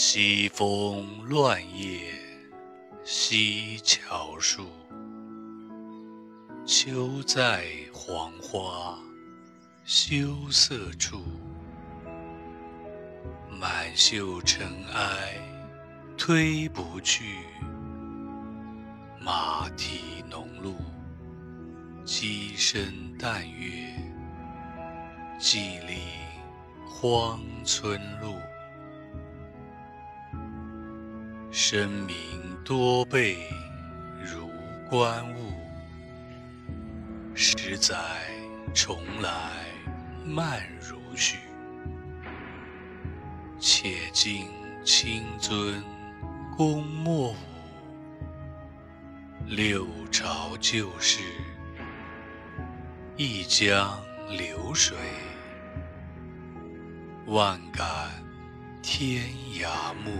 西风乱叶西桥树，秋在黄花羞涩处。满袖尘埃推不去，马蹄浓露，鸡声淡月，寂立荒村路。生命多倍如观物，十载重来慢如许。且尽清尊公莫舞，六朝旧事一江流水，万感天涯暮。